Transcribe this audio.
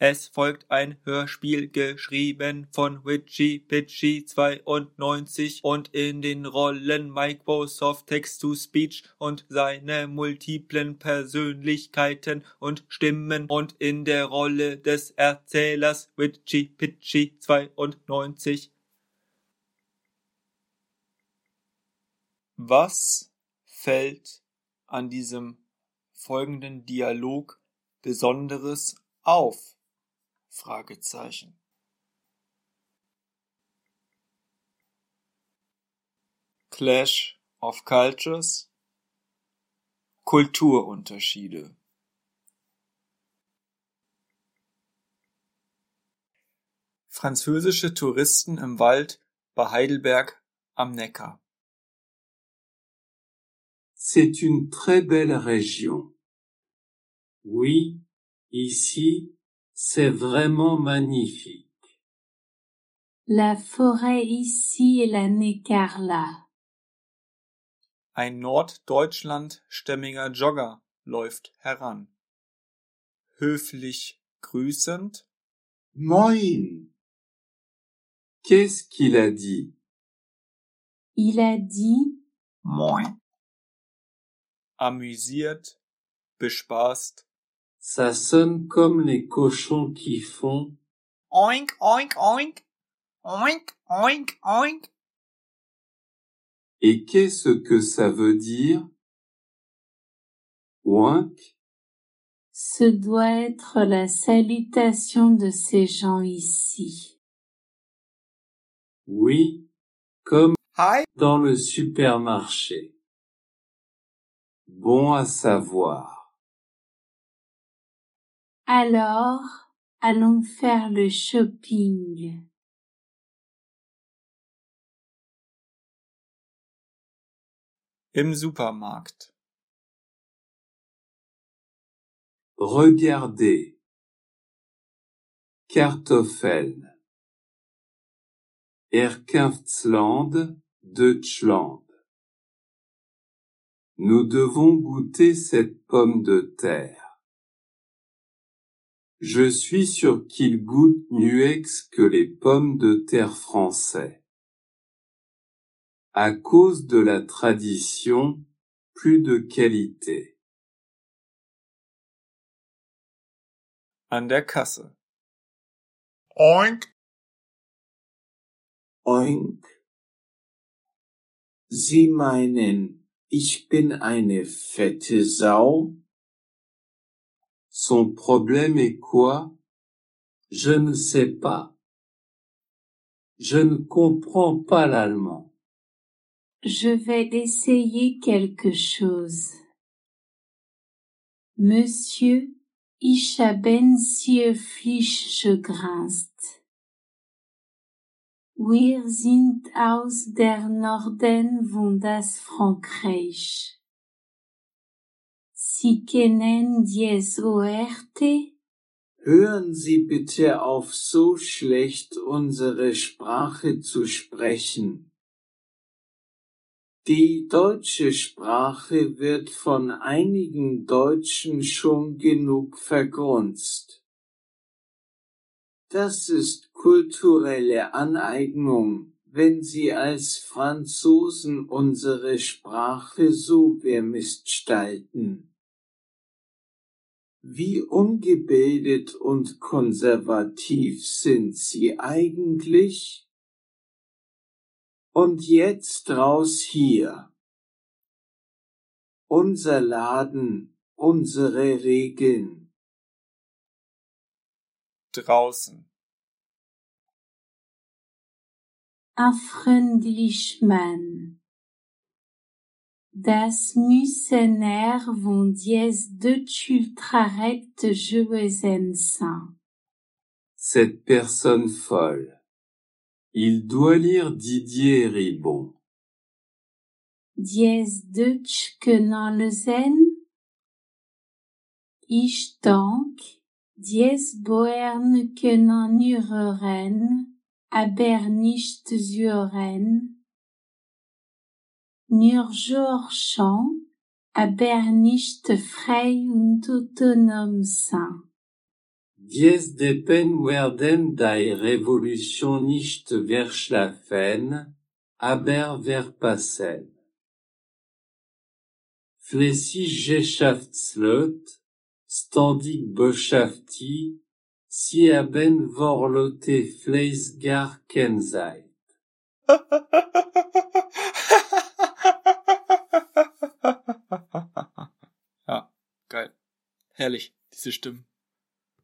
Es folgt ein Hörspiel, geschrieben von Richie Pitchy 92 und in den Rollen Microsoft Text-to-Speech und seine multiplen Persönlichkeiten und Stimmen und in der Rolle des Erzählers Richie Pitchy 92. Was fällt an diesem folgenden Dialog Besonderes auf? Fragezeichen. Clash of Cultures Kulturunterschiede Französische Touristen im Wald bei Heidelberg am Neckar. C'est une très belle région. Oui, ici, c'est vraiment magnifique. La forêt ici est la Nekarla. Ein norddeutschlandstämmiger Jogger läuft heran. Höflich grüßend. Moin. Qu'est-ce qu'il a dit? Il a dit Moin. Amüsiert, bespaßt. Ça sonne comme les cochons qui font Oink, oink, oink. Oink, oink, oink. Et qu'est-ce que ça veut dire? Oink, Ce doit être la salutation de ces gens ici. oui, comme Hi. dans le supermarché. Bon à savoir. Alors, allons faire le shopping. Im Supermarkt. Regardez. Kartoffeln. Erkaftsland, Deutschland. Nous devons goûter cette pomme de terre. Je suis sûr qu'il goûte mieux que les pommes de terre français. À cause de la tradition, plus de qualité. An der Kasse. Oink. Oink. Sie meinen, ich bin eine fette Sau? Son problème est quoi? Je ne sais pas. Je ne comprends pas l'allemand. Je vais essayer quelque chose. Monsieur, ich haben Sie. Wir sind aus der Norden von das Frankreich. Sie kennen dies ORT? Hören Sie bitte auf, so schlecht unsere Sprache zu sprechen. Die deutsche Sprache wird von einigen Deutschen schon genug vergrunzt. Das ist kulturelle Aneignung, wenn Sie als Franzosen unsere Sprache so vermiststalten. Wie ungebildet und konservativ sind Sie eigentlich? Und jetzt raus hier. Unser Laden, unsere Regeln. Draußen. Un freundlich Mann. Das Missionaire von dies ultrarecht Jouesensin. Cette personne folle. Il doit lire Didier Ribon. Dies Deutsch Zen? Ich dank, dies Boern hören, aber nicht hören. Nur Georgen, aber nicht frei und autonom sein. Dies depen werden die Revolution nicht verschlafen, aber verpassen. Ständig beschäftigt, sie haben Vorlote Kennzeit. ja, Herrlich, diese Stimmen.